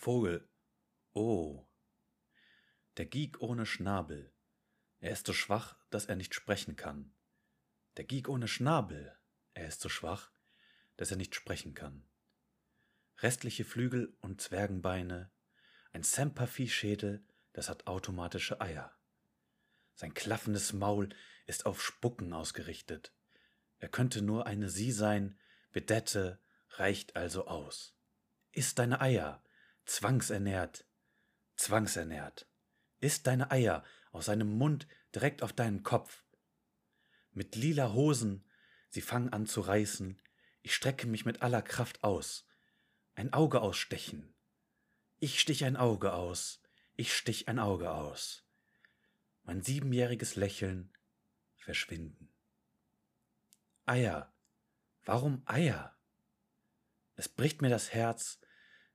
Vogel. Oh. Der Geek ohne Schnabel. Er ist so schwach, dass er nicht sprechen kann. Der Geek ohne Schnabel. Er ist so schwach, dass er nicht sprechen kann. Restliche Flügel und Zwergenbeine. Ein Sempervieh-Schädel, das hat automatische Eier. Sein klaffendes Maul ist auf Spucken ausgerichtet. Er könnte nur eine Sie sein, Vedette, reicht also aus. Iss deine Eier, zwangsernährt, zwangsernährt. Iss deine Eier aus seinem Mund direkt auf deinen Kopf. Mit lila Hosen, sie fangen an zu reißen, ich strecke mich mit aller Kraft aus. Ein Auge ausstechen. Ich stich ein Auge aus, ich stich ein Auge aus. Mein siebenjähriges Lächeln verschwinden. Eier. Warum Eier? Es bricht mir das Herz,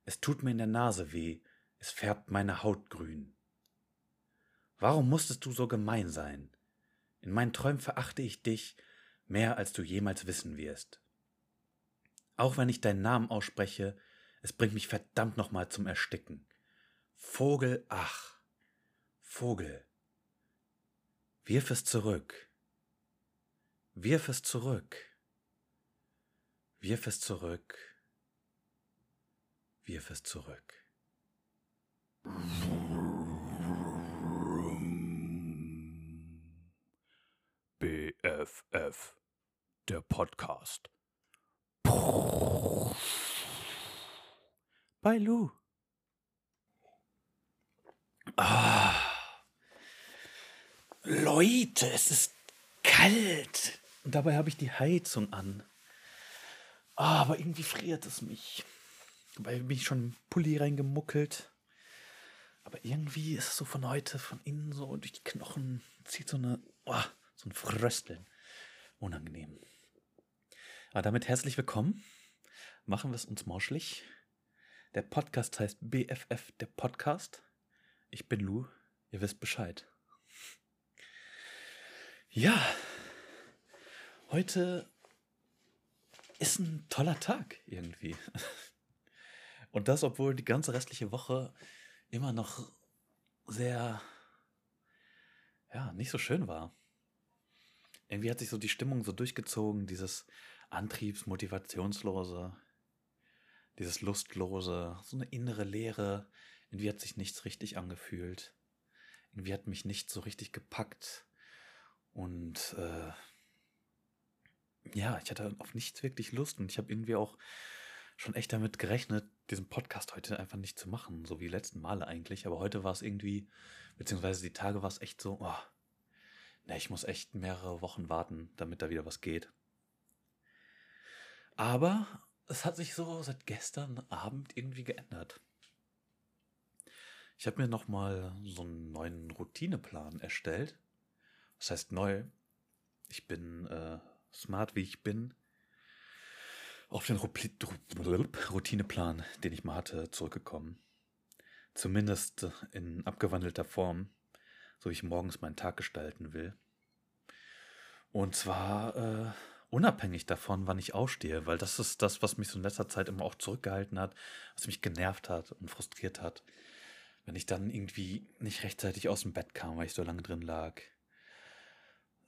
es tut mir in der Nase weh, es färbt meine Haut grün. Warum musstest du so gemein sein? In meinen Träumen verachte ich dich mehr, als du jemals wissen wirst. Auch wenn ich deinen Namen ausspreche, es bringt mich verdammt nochmal zum Ersticken. Vogel, ach, Vogel. Wirf es zurück. Wirf es zurück. Wirf es zurück. Wirf es zurück. BFF, der Podcast. Bei Lou. Ah. Leute, es ist kalt. Und dabei habe ich die Heizung an. Ah, aber irgendwie friert es mich. Dabei bin ich schon Pulli reingemuckelt. Aber irgendwie ist es so von heute, von innen so durch die Knochen, zieht so eine, oh, so ein Frösteln. Unangenehm. Aber damit herzlich willkommen. Machen wir es uns morschlich. Der Podcast heißt BFF, der Podcast. Ich bin Lou, ihr wisst Bescheid. Ja, heute ist ein toller Tag irgendwie. Und das, obwohl die ganze restliche Woche immer noch sehr, ja, nicht so schön war. Irgendwie hat sich so die Stimmung so durchgezogen, dieses Antriebs-, Motivationslose, dieses Lustlose, so eine innere Leere. Irgendwie hat sich nichts richtig angefühlt. Irgendwie hat mich nicht so richtig gepackt. Und äh, ja, ich hatte auf nichts wirklich Lust und ich habe irgendwie auch schon echt damit gerechnet, diesen Podcast heute einfach nicht zu machen, so wie letzten Male eigentlich. Aber heute war es irgendwie, beziehungsweise die Tage war es echt so, oh, ne, ich muss echt mehrere Wochen warten, damit da wieder was geht. Aber es hat sich so seit gestern Abend irgendwie geändert. Ich habe mir nochmal so einen neuen Routineplan erstellt. Das heißt neu. Ich bin äh, smart, wie ich bin auf den Routineplan, den ich mal hatte, zurückgekommen. Zumindest in abgewandelter Form, so wie ich morgens meinen Tag gestalten will. Und zwar äh, unabhängig davon, wann ich aufstehe, weil das ist das, was mich so in letzter Zeit immer auch zurückgehalten hat, was mich genervt hat und frustriert hat. Wenn ich dann irgendwie nicht rechtzeitig aus dem Bett kam, weil ich so lange drin lag.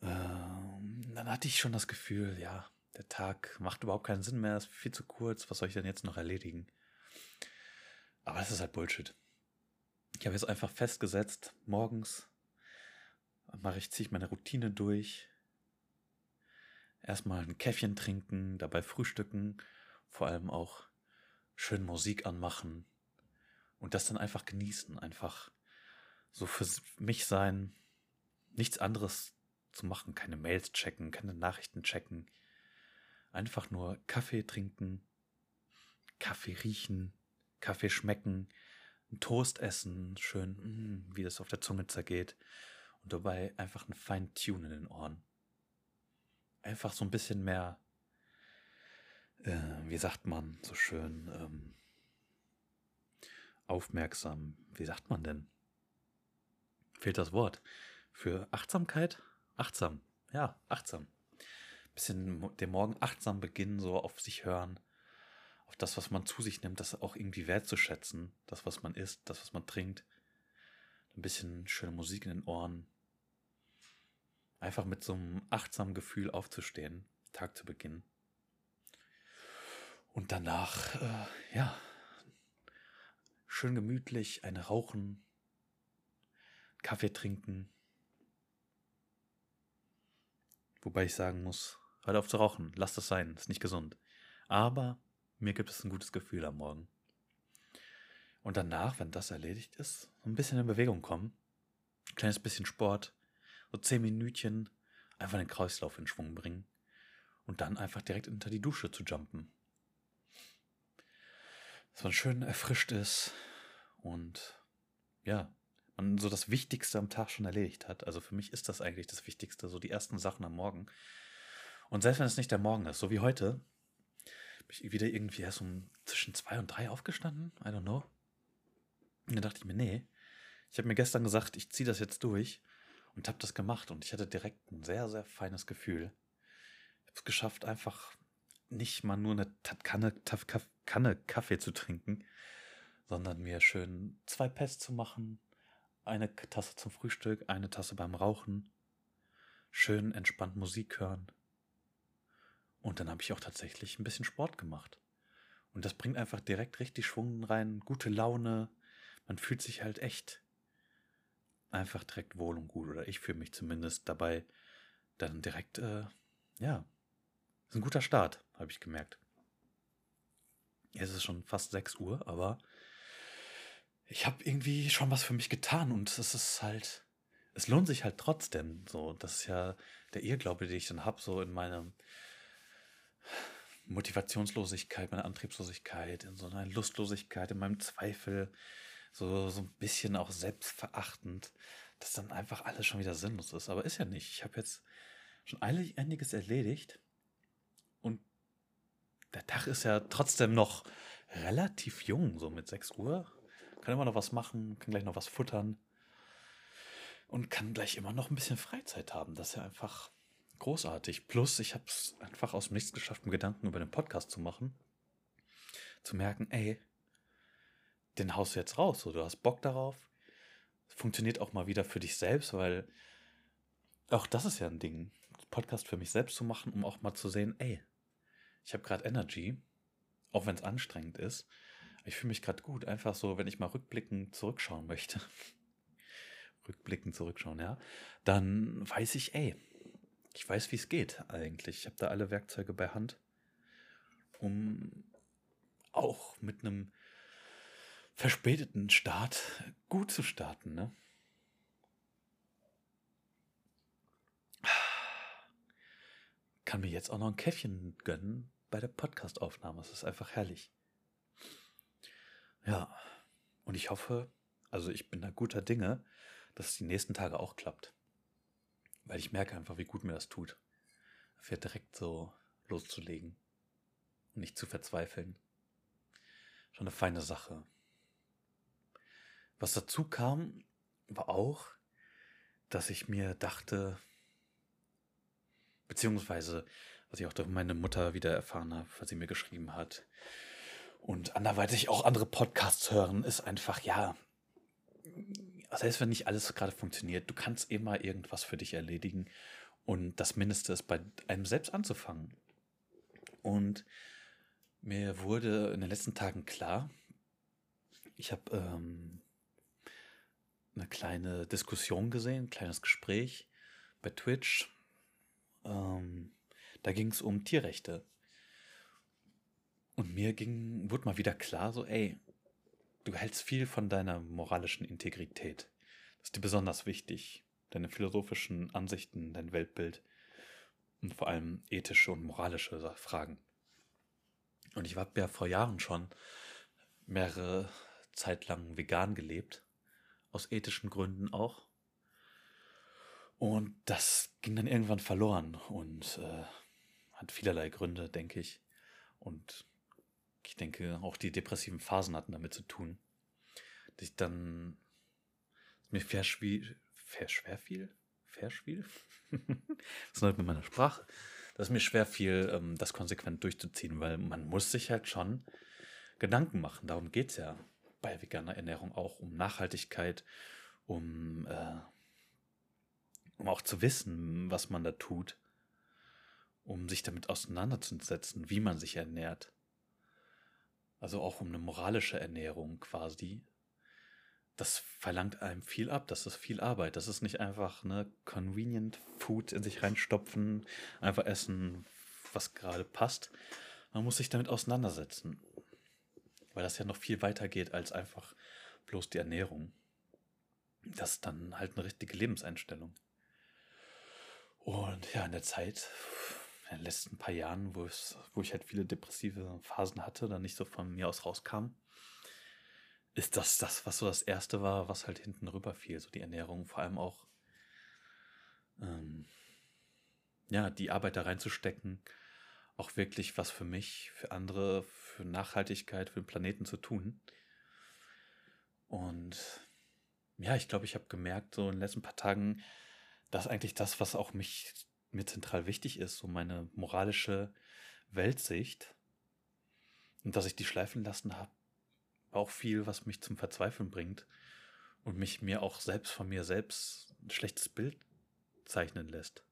Ähm, dann hatte ich schon das Gefühl, ja, der Tag macht überhaupt keinen Sinn mehr, ist viel zu kurz, was soll ich denn jetzt noch erledigen? Aber das ist halt Bullshit. Ich habe jetzt einfach festgesetzt, morgens mache ich, ziehe ich meine Routine durch. Erstmal ein Käffchen trinken, dabei frühstücken, vor allem auch schön Musik anmachen und das dann einfach genießen, einfach so für mich sein, nichts anderes zu machen, keine Mails checken, keine Nachrichten checken, Einfach nur Kaffee trinken, Kaffee riechen, Kaffee schmecken, Toast essen, schön, mm, wie das auf der Zunge zergeht. Und dabei einfach ein Fine-Tune in den Ohren. Einfach so ein bisschen mehr, äh, wie sagt man so schön, ähm, aufmerksam. Wie sagt man denn? Fehlt das Wort. Für Achtsamkeit? Achtsam. Ja, achtsam bisschen den Morgen achtsam beginnen, so auf sich hören, auf das, was man zu sich nimmt, das auch irgendwie wertzuschätzen, das, was man isst, das, was man trinkt. Ein bisschen schöne Musik in den Ohren. Einfach mit so einem achtsamen Gefühl aufzustehen, Tag zu beginnen. Und danach, äh, ja, schön gemütlich, eine rauchen, Kaffee trinken. Wobei ich sagen muss, hört auf zu rauchen, lasst das sein, ist nicht gesund. Aber mir gibt es ein gutes Gefühl am Morgen. Und danach, wenn das erledigt ist, ein bisschen in Bewegung kommen. Ein kleines bisschen Sport, so zehn Minütchen, einfach den Kreislauf in Schwung bringen. Und dann einfach direkt unter die Dusche zu jumpen. Dass man schön erfrischt ist und ja, man so das Wichtigste am Tag schon erledigt hat. Also für mich ist das eigentlich das Wichtigste, so die ersten Sachen am Morgen. Und selbst wenn es nicht der Morgen ist, so wie heute, bin ich wieder irgendwie erst um zwischen zwei und drei aufgestanden. I don't know. Und dann dachte ich mir, nee, ich habe mir gestern gesagt, ich ziehe das jetzt durch und habe das gemacht und ich hatte direkt ein sehr, sehr feines Gefühl. Ich habe es geschafft, einfach nicht mal nur eine Kanne, Kanne Kaffee zu trinken, sondern mir schön zwei Pads zu machen, eine Tasse zum Frühstück, eine Tasse beim Rauchen, schön entspannt Musik hören. Und dann habe ich auch tatsächlich ein bisschen Sport gemacht. Und das bringt einfach direkt richtig Schwung rein, gute Laune. Man fühlt sich halt echt einfach direkt wohl und gut. Oder ich fühle mich zumindest dabei dann direkt, äh, ja, ist ein guter Start, habe ich gemerkt. Es ist schon fast 6 Uhr, aber ich habe irgendwie schon was für mich getan und es ist halt, es lohnt sich halt trotzdem. So, das ist ja der Irrglaube, den ich dann habe, so in meiner Motivationslosigkeit, meiner Antriebslosigkeit, in so einer Lustlosigkeit, in meinem Zweifel, so, so ein bisschen auch selbstverachtend, dass dann einfach alles schon wieder sinnlos ist. Aber ist ja nicht. Ich habe jetzt schon einiges erledigt und der Tag ist ja trotzdem noch relativ jung, so mit 6 Uhr kann immer noch was machen, kann gleich noch was futtern und kann gleich immer noch ein bisschen Freizeit haben. Das ist ja einfach großartig. Plus, ich habe es einfach aus dem Nichts geschafft, einen Gedanken über den Podcast zu machen. Zu merken, ey, den haust du jetzt raus. So, du hast Bock darauf. Funktioniert auch mal wieder für dich selbst, weil auch das ist ja ein Ding. Podcast für mich selbst zu machen, um auch mal zu sehen, ey, ich habe gerade Energy, auch wenn es anstrengend ist. Ich fühle mich gerade gut, einfach so, wenn ich mal rückblickend zurückschauen möchte. rückblickend zurückschauen, ja. Dann weiß ich, ey, ich weiß, wie es geht eigentlich. Ich habe da alle Werkzeuge bei Hand, um auch mit einem verspäteten Start gut zu starten, ne? Kann mir jetzt auch noch ein Käffchen gönnen bei der Podcastaufnahme. Es ist einfach herrlich. Ja, und ich hoffe, also ich bin da guter Dinge, dass es die nächsten Tage auch klappt. Weil ich merke einfach, wie gut mir das tut. Für direkt so loszulegen und nicht zu verzweifeln. Schon eine feine Sache. Was dazu kam, war auch, dass ich mir dachte, beziehungsweise, was ich auch durch meine Mutter wieder erfahren habe, was sie mir geschrieben hat, und anderweitig auch andere Podcasts hören, ist einfach, ja, selbst wenn nicht alles gerade funktioniert, du kannst immer irgendwas für dich erledigen. Und das Mindeste ist bei einem selbst anzufangen. Und mir wurde in den letzten Tagen klar, ich habe ähm, eine kleine Diskussion gesehen, ein kleines Gespräch bei Twitch. Ähm, da ging es um Tierrechte. Und mir ging, wurde mal wieder klar, so, ey, du hältst viel von deiner moralischen Integrität. Das ist dir besonders wichtig. Deine philosophischen Ansichten, dein Weltbild und vor allem ethische und moralische Fragen. Und ich habe ja vor Jahren schon mehrere Zeit lang vegan gelebt, aus ethischen Gründen auch. Und das ging dann irgendwann verloren und äh, hat vielerlei Gründe, denke ich. Und ich denke, auch die depressiven Phasen hatten damit zu tun. Dass ich dann mir fair schwer, fair schwer fiel? Fair schwiel? Was denn mit meiner Sprache? das ist mir schwer viel, ähm, das konsequent durchzuziehen, weil man muss sich halt schon Gedanken machen. Darum geht es ja bei veganer Ernährung auch um Nachhaltigkeit, um, äh, um auch zu wissen, was man da tut, um sich damit auseinanderzusetzen, wie man sich ernährt. Also auch um eine moralische Ernährung quasi. Das verlangt einem viel ab, das ist viel Arbeit. Das ist nicht einfach eine convenient Food in sich reinstopfen, einfach essen, was gerade passt. Man muss sich damit auseinandersetzen. Weil das ja noch viel weiter geht als einfach bloß die Ernährung. Das ist dann halt eine richtige Lebenseinstellung. Und ja, in der Zeit, in den letzten paar Jahren, wo, wo ich halt viele depressive Phasen hatte, dann nicht so von mir aus rauskam, ist das das, was so das Erste war, was halt hinten rüber fiel. So die Ernährung, vor allem auch, ähm, ja, die Arbeit da reinzustecken, auch wirklich was für mich, für andere, für Nachhaltigkeit, für den Planeten zu tun. Und ja, ich glaube, ich habe gemerkt, so in den letzten paar Tagen, dass eigentlich das, was auch mich mir zentral wichtig ist, so meine moralische Weltsicht und dass ich die schleifen lassen habe, auch viel, was mich zum Verzweifeln bringt und mich mir auch selbst von mir selbst ein schlechtes Bild zeichnen lässt.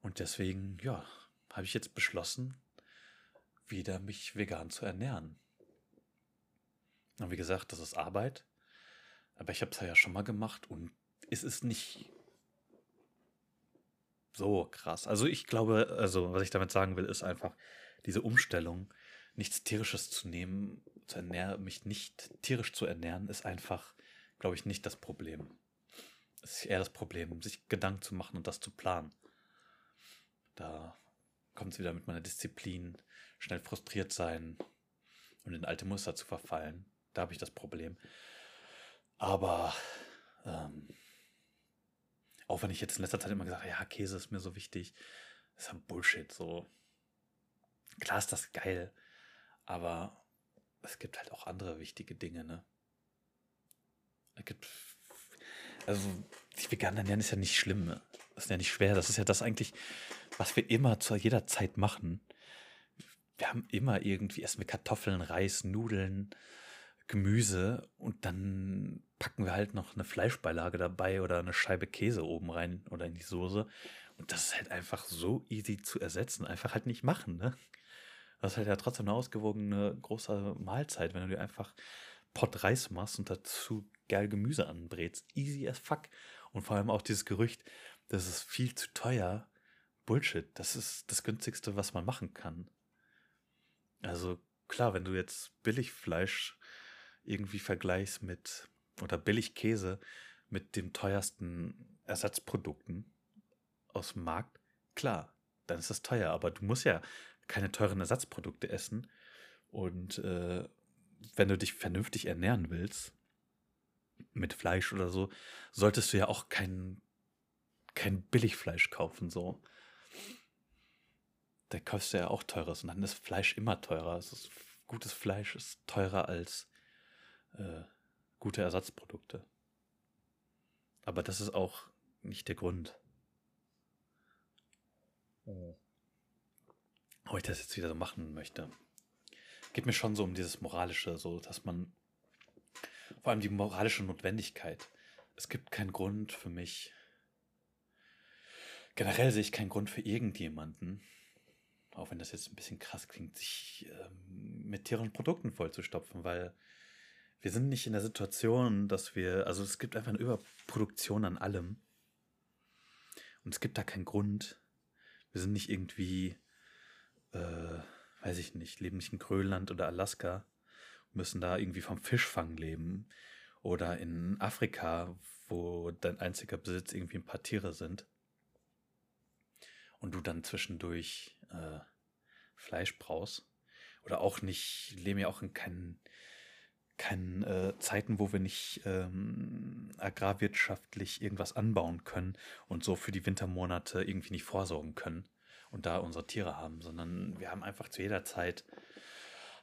Und deswegen, ja, habe ich jetzt beschlossen, wieder mich vegan zu ernähren. Und wie gesagt, das ist Arbeit. Aber ich habe es ja schon mal gemacht und es ist nicht so krass. Also ich glaube, also was ich damit sagen will, ist einfach diese Umstellung, nichts tierisches zu nehmen, zu ernähren, mich nicht tierisch zu ernähren, ist einfach, glaube ich, nicht das Problem. Es ist eher das Problem, sich Gedanken zu machen und das zu planen. Da kommt es wieder mit meiner Disziplin, schnell frustriert sein und in alte Muster zu verfallen. Da habe ich das Problem. Aber ähm, auch wenn ich jetzt in letzter Zeit immer gesagt habe, ja, Käse ist mir so wichtig, das ist ja Bullshit. So klar ist das geil, aber es gibt halt auch andere wichtige Dinge, ne? Es gibt also sich vegan ernähren ist ja nicht schlimm, ne? das ist ja nicht schwer. Das ist ja das eigentlich, was wir immer zu jeder Zeit machen. Wir haben immer irgendwie essen wir Kartoffeln, Reis, Nudeln, Gemüse und dann packen wir halt noch eine Fleischbeilage dabei oder eine Scheibe Käse oben rein oder in die Soße. Und das ist halt einfach so easy zu ersetzen. Einfach halt nicht machen, ne? Das ist halt ja trotzdem eine ausgewogene große Mahlzeit, wenn du dir einfach Pott Reis machst und dazu geil Gemüse anbrätst. Easy as fuck. Und vor allem auch dieses Gerücht, das ist viel zu teuer. Bullshit. Das ist das günstigste, was man machen kann. Also klar, wenn du jetzt Billigfleisch irgendwie vergleichst mit, oder Billigkäse mit den teuersten Ersatzprodukten aus dem Markt, klar, dann ist das teuer. Aber du musst ja keine teuren Ersatzprodukte essen. Und äh, wenn du dich vernünftig ernähren willst, mit Fleisch oder so, solltest du ja auch kein, kein Billigfleisch kaufen, so. Da kaufst du ja auch teures und dann ist Fleisch immer teurer. Also gutes Fleisch ist teurer als äh, gute Ersatzprodukte. Aber das ist auch nicht der Grund. Oh. Ob ich das jetzt wieder so machen möchte. Geht mir schon so um dieses Moralische, so dass man vor allem die moralische Notwendigkeit. Es gibt keinen Grund für mich. Generell sehe ich keinen Grund für irgendjemanden, auch wenn das jetzt ein bisschen krass klingt, sich ähm, mit tierischen Produkten vollzustopfen, weil wir sind nicht in der Situation, dass wir, also es gibt einfach eine Überproduktion an allem. Und es gibt da keinen Grund. Wir sind nicht irgendwie, äh, weiß ich nicht, leben nicht in Grönland oder Alaska, müssen da irgendwie vom Fischfang leben. Oder in Afrika, wo dein einziger Besitz irgendwie ein paar Tiere sind. Und du dann zwischendurch äh, Fleisch brauchst. Oder auch nicht, leben ja auch in keinen keinen äh, Zeiten, wo wir nicht ähm, agrarwirtschaftlich irgendwas anbauen können und so für die Wintermonate irgendwie nicht vorsorgen können und da unsere Tiere haben, sondern wir haben einfach zu jeder Zeit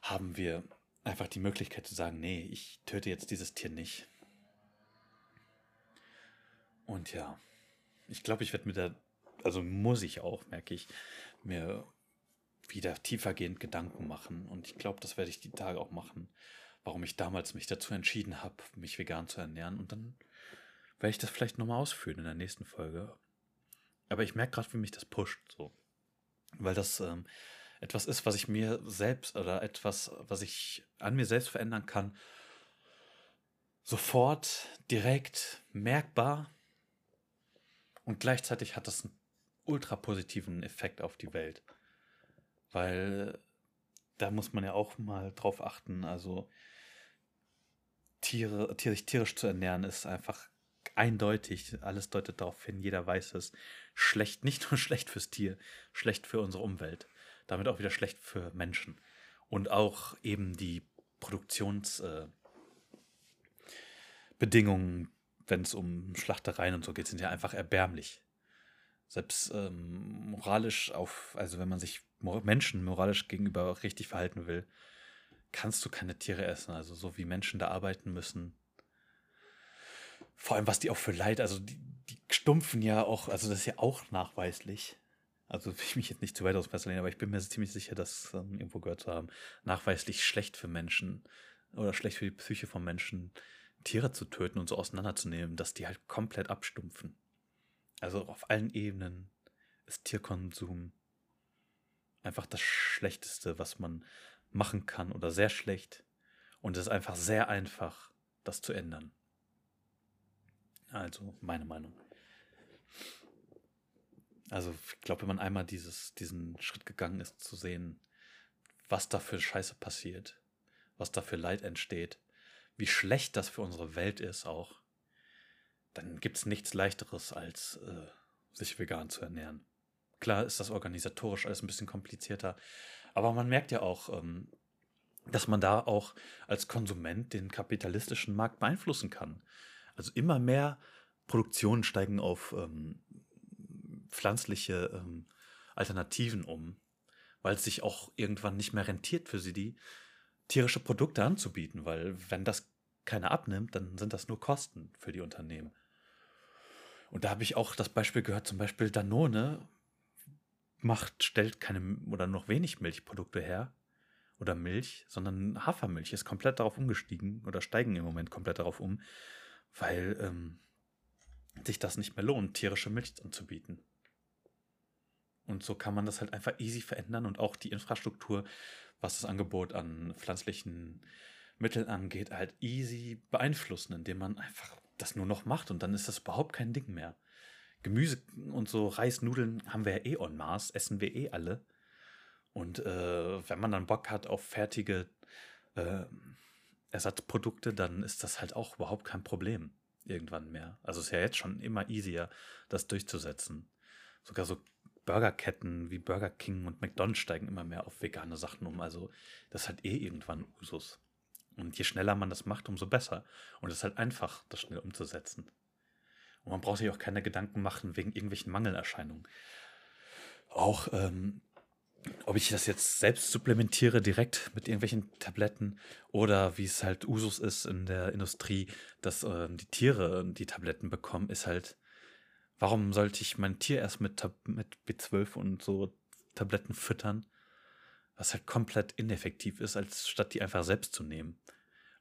haben wir einfach die Möglichkeit zu sagen, nee, ich töte jetzt dieses Tier nicht. Und ja, ich glaube, ich werde mir da, also muss ich auch, merke ich, mir wieder tiefergehend Gedanken machen. Und ich glaube, das werde ich die Tage auch machen, warum ich damals mich dazu entschieden habe, mich vegan zu ernähren. Und dann werde ich das vielleicht nochmal ausführen in der nächsten Folge. Aber ich merke gerade, wie mich das pusht, so. Weil das ähm, etwas ist, was ich mir selbst oder etwas, was ich an mir selbst verändern kann, sofort, direkt, merkbar. Und gleichzeitig hat das einen ultra positiven Effekt auf die Welt. Weil da muss man ja auch mal drauf achten. Also Tiere, sich tierisch zu ernähren ist einfach eindeutig. Alles deutet darauf hin, jeder weiß es. Schlecht, nicht nur schlecht fürs Tier, schlecht für unsere Umwelt. Damit auch wieder schlecht für Menschen. Und auch eben die Produktionsbedingungen, äh, wenn es um Schlachtereien und so geht, sind ja einfach erbärmlich. Selbst ähm, moralisch auf, also wenn man sich Menschen moralisch gegenüber richtig verhalten will, kannst du keine Tiere essen. Also so wie Menschen da arbeiten müssen. Vor allem, was die auch für Leid, also die, die stumpfen ja auch, also das ist ja auch nachweislich. Also will ich mich jetzt nicht zu weit aus lehnen, aber ich bin mir ziemlich sicher, das ähm, irgendwo gehört zu haben. Nachweislich schlecht für Menschen oder schlecht für die Psyche von Menschen, Tiere zu töten und so auseinanderzunehmen, dass die halt komplett abstumpfen. Also auf allen Ebenen ist Tierkonsum einfach das Schlechteste, was man machen kann oder sehr schlecht. Und es ist einfach sehr einfach, das zu ändern. Also meine Meinung. Also ich glaube, wenn man einmal dieses, diesen Schritt gegangen ist, zu sehen, was da für Scheiße passiert, was da für Leid entsteht, wie schlecht das für unsere Welt ist auch, dann gibt es nichts leichteres, als äh, sich vegan zu ernähren. Klar ist das organisatorisch alles ein bisschen komplizierter, aber man merkt ja auch, ähm, dass man da auch als Konsument den kapitalistischen Markt beeinflussen kann. Also immer mehr Produktionen steigen auf ähm, pflanzliche ähm, Alternativen um, weil es sich auch irgendwann nicht mehr rentiert für sie, die tierische Produkte anzubieten, weil wenn das keiner abnimmt, dann sind das nur Kosten für die Unternehmen. Und da habe ich auch das Beispiel gehört, zum Beispiel Danone macht, stellt keine oder noch wenig Milchprodukte her oder Milch, sondern Hafermilch ist komplett darauf umgestiegen oder steigen im Moment komplett darauf um, weil ähm, sich das nicht mehr lohnt, tierische Milch anzubieten. Und so kann man das halt einfach easy verändern und auch die Infrastruktur, was das Angebot an pflanzlichen Mitteln angeht, halt easy beeinflussen, indem man einfach das nur noch macht und dann ist das überhaupt kein Ding mehr. Gemüse und so Reisnudeln haben wir ja eh en masse, essen wir eh alle. Und äh, wenn man dann Bock hat auf fertige äh, Ersatzprodukte, dann ist das halt auch überhaupt kein Problem irgendwann mehr. Also ist ja jetzt schon immer easier, das durchzusetzen. Sogar so Burgerketten wie Burger King und McDonald's steigen immer mehr auf vegane Sachen um. Also das halt eh irgendwann Usus. Und je schneller man das macht, umso besser. Und es ist halt einfach, das schnell umzusetzen. Und man braucht sich auch keine Gedanken machen wegen irgendwelchen Mangelerscheinungen. Auch, ähm, ob ich das jetzt selbst supplementiere direkt mit irgendwelchen Tabletten oder wie es halt Usus ist in der Industrie, dass äh, die Tiere die Tabletten bekommen, ist halt, warum sollte ich mein Tier erst mit, mit B12 und so Tabletten füttern? was halt komplett ineffektiv ist, als statt die einfach selbst zu nehmen.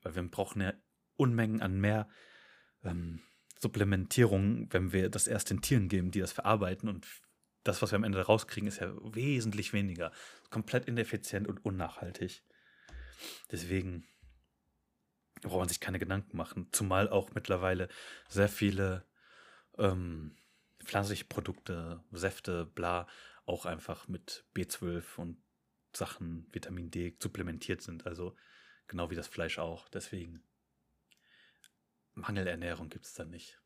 Weil wir brauchen ja Unmengen an mehr ähm, Supplementierung, wenn wir das erst den Tieren geben, die das verarbeiten und das, was wir am Ende rauskriegen, ist ja wesentlich weniger. Komplett ineffizient und unnachhaltig. Deswegen braucht man sich keine Gedanken machen. Zumal auch mittlerweile sehr viele ähm, pflanzliche Produkte, Säfte, bla, auch einfach mit B12 und Sachen, Vitamin D, supplementiert sind. Also genau wie das Fleisch auch. Deswegen Mangelernährung gibt es da nicht.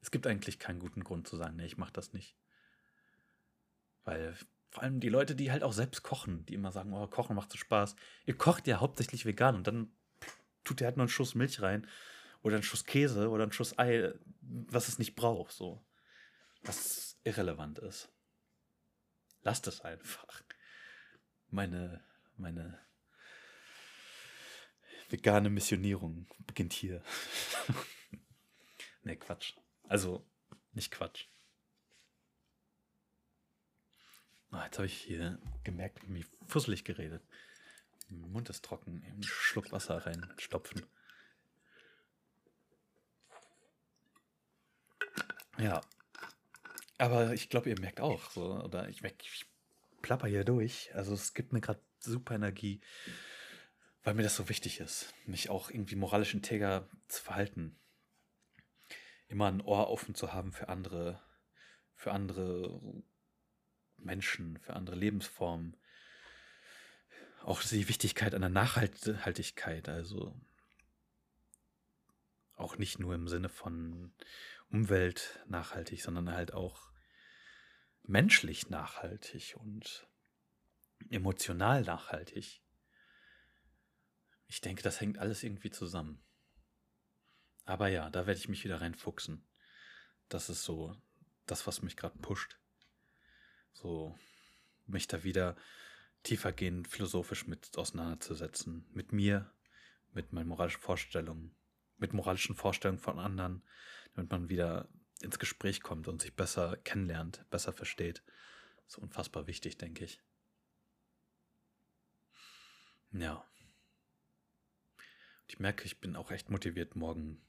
Es gibt eigentlich keinen guten Grund zu sagen, nee, ich mache das nicht. Weil vor allem die Leute, die halt auch selbst kochen, die immer sagen, oh, kochen macht so Spaß. Ihr kocht ja hauptsächlich vegan und dann tut ihr halt nur einen Schuss Milch rein oder einen Schuss Käse oder einen Schuss Ei, was es nicht braucht, so. Was irrelevant ist. Lasst es einfach meine, meine vegane Missionierung beginnt hier. ne, Quatsch. Also, nicht Quatsch. Oh, jetzt habe ich hier gemerkt, wie fusselig geredet. Mein Mund ist trocken. Einen Schluck Wasser reinstopfen. Ja. Aber ich glaube, ihr merkt auch, so, oder ich merke, ich plapper hier durch. Also es gibt mir gerade super Energie, weil mir das so wichtig ist, mich auch irgendwie moralisch integer zu verhalten. Immer ein Ohr offen zu haben für andere, für andere Menschen, für andere Lebensformen. Auch die Wichtigkeit einer Nachhaltigkeit, also auch nicht nur im Sinne von Umwelt nachhaltig, sondern halt auch menschlich nachhaltig und emotional nachhaltig. Ich denke, das hängt alles irgendwie zusammen. Aber ja, da werde ich mich wieder reinfuchsen. Das ist so das, was mich gerade pusht. So, mich da wieder tiefergehend philosophisch mit auseinanderzusetzen. Mit mir, mit meinen moralischen Vorstellungen, mit moralischen Vorstellungen von anderen, damit man wieder ins Gespräch kommt und sich besser kennenlernt, besser versteht. So unfassbar wichtig, denke ich. Ja. Ich merke, ich bin auch echt motiviert, morgen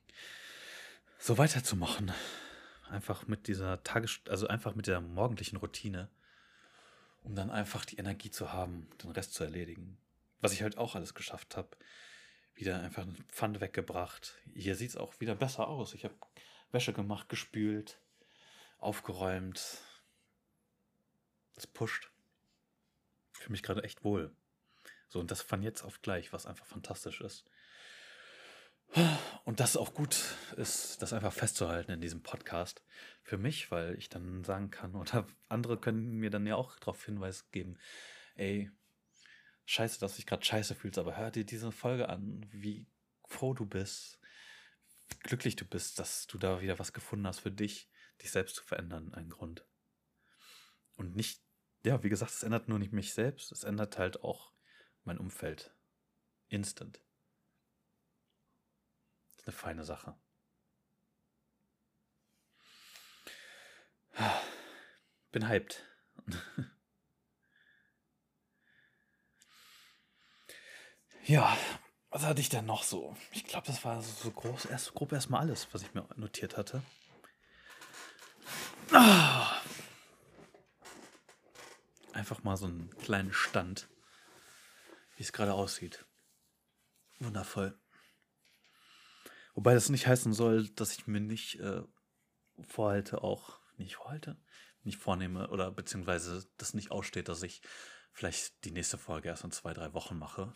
so weiterzumachen. Einfach mit dieser Tages-, also einfach mit der morgendlichen Routine, um dann einfach die Energie zu haben, den Rest zu erledigen. Was ich halt auch alles geschafft habe. Wieder einfach eine Pfanne weggebracht. Hier sieht es auch wieder besser aus. Ich habe Wäsche gemacht, gespült, aufgeräumt. Das pusht. Ich fühle mich gerade echt wohl. So, und das von jetzt auf gleich, was einfach fantastisch ist. Und das auch gut ist, das einfach festzuhalten in diesem Podcast für mich, weil ich dann sagen kann, oder andere können mir dann ja auch darauf Hinweis geben, ey, scheiße, dass du dich gerade scheiße fühlst, aber hör dir diese Folge an, wie froh du bist, wie glücklich du bist, dass du da wieder was gefunden hast für dich, dich selbst zu verändern, einen Grund. Und nicht, ja, wie gesagt, es ändert nur nicht mich selbst, es ändert halt auch mein Umfeld. Instant eine feine Sache. Bin hyped. ja, was hatte ich denn noch so? Ich glaube, das war so groß, erst grob erstmal alles, was ich mir notiert hatte. Einfach mal so einen kleinen Stand, wie es gerade aussieht. Wundervoll. Wobei das nicht heißen soll, dass ich mir nicht äh, vorhalte, auch nicht vorhalte, nicht vornehme oder beziehungsweise das nicht aussteht, dass ich vielleicht die nächste Folge erst in zwei, drei Wochen mache.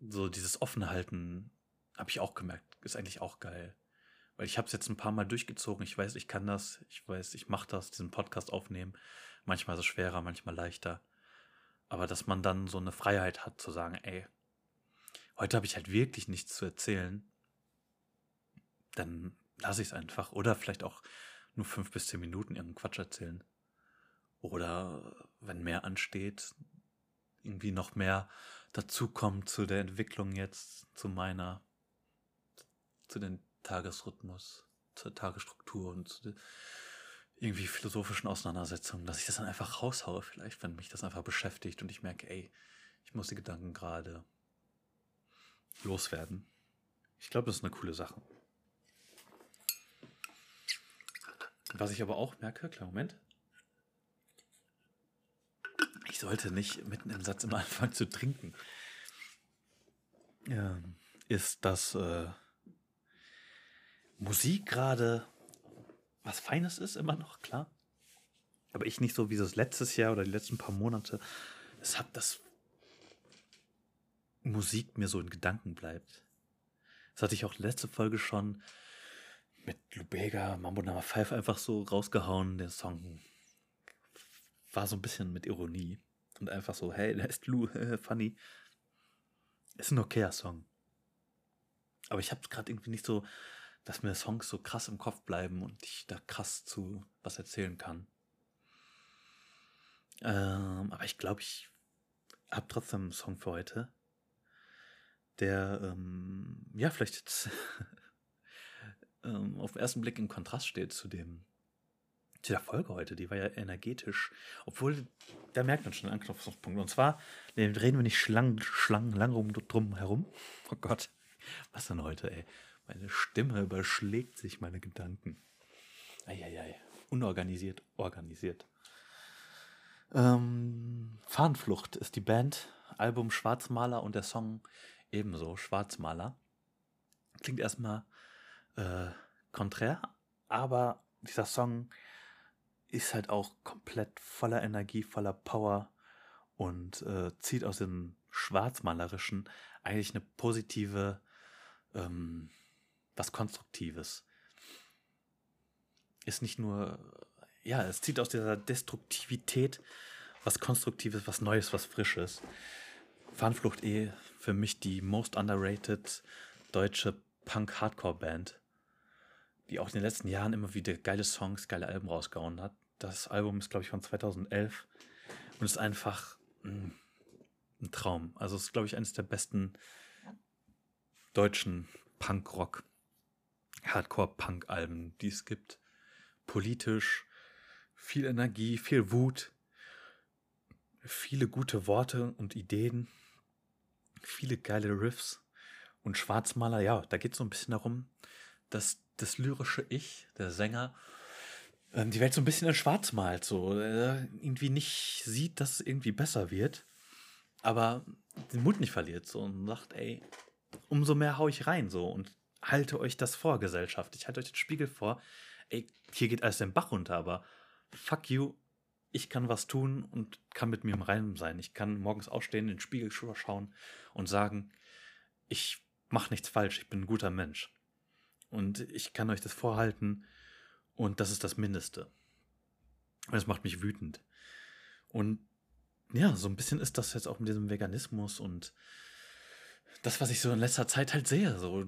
So dieses offene Halten habe ich auch gemerkt, ist eigentlich auch geil. Weil ich habe es jetzt ein paar Mal durchgezogen. Ich weiß, ich kann das. Ich weiß, ich mache das, diesen Podcast aufnehmen. Manchmal ist es schwerer, manchmal leichter. Aber dass man dann so eine Freiheit hat zu sagen, ey, heute habe ich halt wirklich nichts zu erzählen, dann lasse ich es einfach. Oder vielleicht auch nur fünf bis zehn Minuten irgendeinen Quatsch erzählen. Oder wenn mehr ansteht, irgendwie noch mehr dazukommt zu der Entwicklung jetzt, zu meiner, zu dem Tagesrhythmus, zur Tagesstruktur und zu irgendwie philosophischen Auseinandersetzungen, dass ich das dann einfach raushaue, vielleicht, wenn mich das einfach beschäftigt und ich merke, ey, ich muss die Gedanken gerade loswerden. Ich glaube, das ist eine coole Sache. Was ich aber auch merke, klar, Moment. Ich sollte nicht mitten im Satz immer anfangen zu trinken. Ähm, ist, dass äh, Musik gerade was Feines ist, immer noch, klar. Aber ich nicht so wie das letztes Jahr oder die letzten paar Monate. Es hat das Musik mir so in Gedanken bleibt. Das hatte ich auch letzte Folge schon mit Lubega, Mambo Number 5 einfach so rausgehauen. Der Song war so ein bisschen mit Ironie und einfach so, hey, der ist Lu, funny. Ist ein okayer Song. Aber ich habe gerade irgendwie nicht so, dass mir Songs so krass im Kopf bleiben und ich da krass zu was erzählen kann. Ähm, aber ich glaube, ich habe trotzdem einen Song für heute der ähm, ja vielleicht jetzt ähm, auf den ersten Blick im Kontrast steht zu dem dieser Folge heute, die war ja energetisch. Obwohl, da merkt man schon einen Anknüpfungspunkt. Und zwar reden wir nicht schlang, schlang, lang rum, drum herum. Oh Gott, was denn heute, ey? Meine Stimme überschlägt sich meine Gedanken. Eieiei. Unorganisiert, organisiert. Ähm, Fahnenflucht ist die Band, Album Schwarzmaler und der Song ebenso, Schwarzmaler. Klingt erstmal äh, konträr, aber dieser Song ist halt auch komplett voller Energie, voller Power und äh, zieht aus dem Schwarzmalerischen eigentlich eine positive, ähm, was Konstruktives. Ist nicht nur, ja, es zieht aus dieser Destruktivität was Konstruktives, was Neues, was Frisches. Fahnenflucht eh für mich die most underrated deutsche Punk-Hardcore-Band die auch in den letzten Jahren immer wieder geile Songs, geile Alben rausgehauen hat. Das Album ist, glaube ich, von 2011 und ist einfach mh, mm, ein Traum. Also es ist, glaube ich, eines der besten deutschen Punk-Rock, Hardcore-Punk-Alben, die es gibt. Politisch, viel Energie, viel Wut, viele gute Worte und Ideen, viele geile Riffs und Schwarzmaler. Ja, da geht es so ein bisschen darum, dass das lyrische Ich, der Sänger, ähm, die Welt so ein bisschen in schwarz malt, so äh, irgendwie nicht sieht, dass es irgendwie besser wird, aber den Mut nicht verliert so und sagt, ey, umso mehr hau ich rein so und halte euch das vor, Gesellschaft. Ich halte euch den Spiegel vor, ey, hier geht alles den Bach runter, aber fuck you, ich kann was tun und kann mit mir im Reinen sein. Ich kann morgens aufstehen, in den Spiegel schauen und sagen, ich mache nichts falsch, ich bin ein guter Mensch. Und ich kann euch das vorhalten. Und das ist das Mindeste. Das macht mich wütend. Und ja, so ein bisschen ist das jetzt auch mit diesem Veganismus und das, was ich so in letzter Zeit halt sehe, so,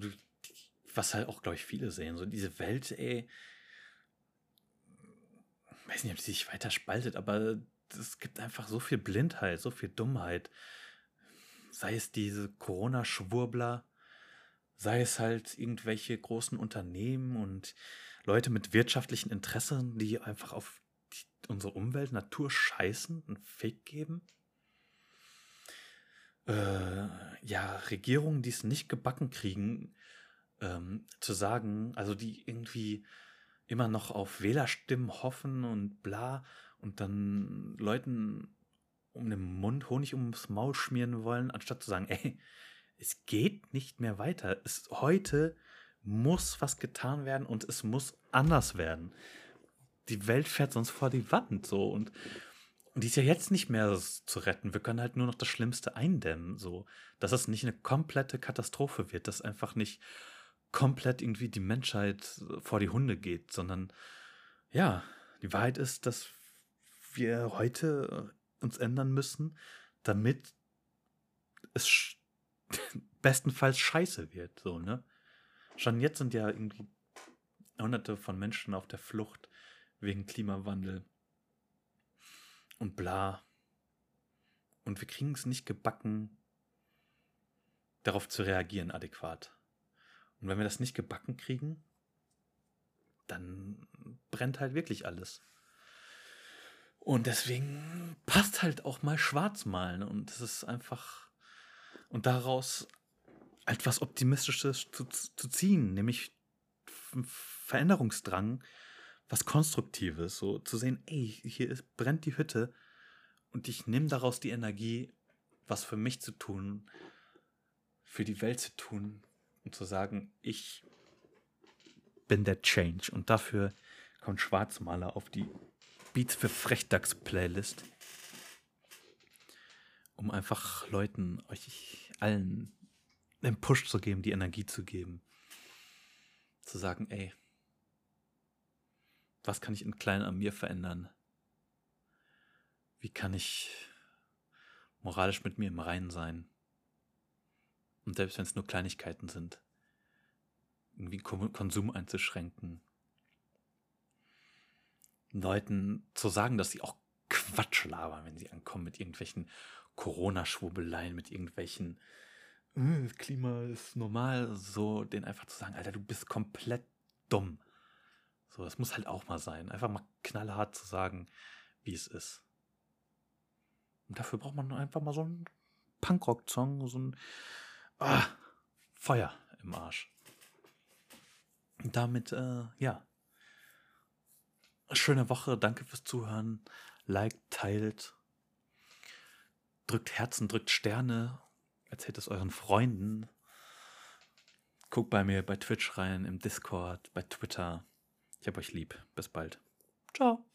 was halt auch, glaube ich, viele sehen, so diese Welt, ey, weiß nicht, ob sie sich weiter spaltet, aber es gibt einfach so viel Blindheit, so viel Dummheit. Sei es diese Corona-Schwurbler, sei es halt irgendwelche großen Unternehmen und Leute mit wirtschaftlichen Interessen, die einfach auf die, unsere Umwelt, Natur scheißen und Fake geben. Äh, ja, Regierungen, die es nicht gebacken kriegen, ähm, zu sagen, also die irgendwie immer noch auf Wählerstimmen hoffen und bla und dann Leuten um den Mund Honig ums Maul schmieren wollen, anstatt zu sagen, ey, es geht nicht mehr weiter. Es, heute muss was getan werden und es muss anders werden. Die Welt fährt sonst vor die Wand so und, und die ist ja jetzt nicht mehr zu retten. Wir können halt nur noch das Schlimmste eindämmen, so dass es nicht eine komplette Katastrophe wird, dass einfach nicht komplett irgendwie die Menschheit vor die Hunde geht, sondern ja, die Wahrheit ist, dass wir heute uns ändern müssen, damit es bestenfalls scheiße wird, so, ne? Schon jetzt sind ja irgendwie hunderte von Menschen auf der Flucht wegen Klimawandel und bla. Und wir kriegen es nicht gebacken, darauf zu reagieren adäquat. Und wenn wir das nicht gebacken kriegen, dann brennt halt wirklich alles. Und deswegen passt halt auch mal schwarz malen. Und es ist einfach und daraus etwas Optimistisches zu, zu ziehen, nämlich Veränderungsdrang, was Konstruktives, so zu sehen, ey, hier ist, brennt die Hütte und ich nehme daraus die Energie, was für mich zu tun, für die Welt zu tun und zu sagen, ich bin der Change und dafür kommt Schwarzmaler auf die Beats für Frechdachs Playlist um einfach Leuten, euch allen den Push zu geben, die Energie zu geben. Zu sagen, ey, was kann ich in klein an mir verändern? Wie kann ich moralisch mit mir im Reinen sein? Und selbst wenn es nur Kleinigkeiten sind, irgendwie Konsum einzuschränken. Leuten zu sagen, dass sie auch Quatsch labern, wenn sie ankommen mit irgendwelchen Corona-Schwurbeleien, mit irgendwelchen äh, Klima ist normal, so den einfach zu sagen, Alter, du bist komplett dumm. So, das muss halt auch mal sein. Einfach mal knallhart zu sagen, wie es ist. Und dafür braucht man einfach mal so einen Punkrock-Song, so ein ah, Feuer im Arsch. Und damit, äh, ja. Schöne Woche, danke fürs Zuhören. Liked, teilt, drückt Herzen, drückt Sterne, erzählt es euren Freunden. Guckt bei mir bei Twitch rein, im Discord, bei Twitter. Ich hab euch lieb. Bis bald. Ciao.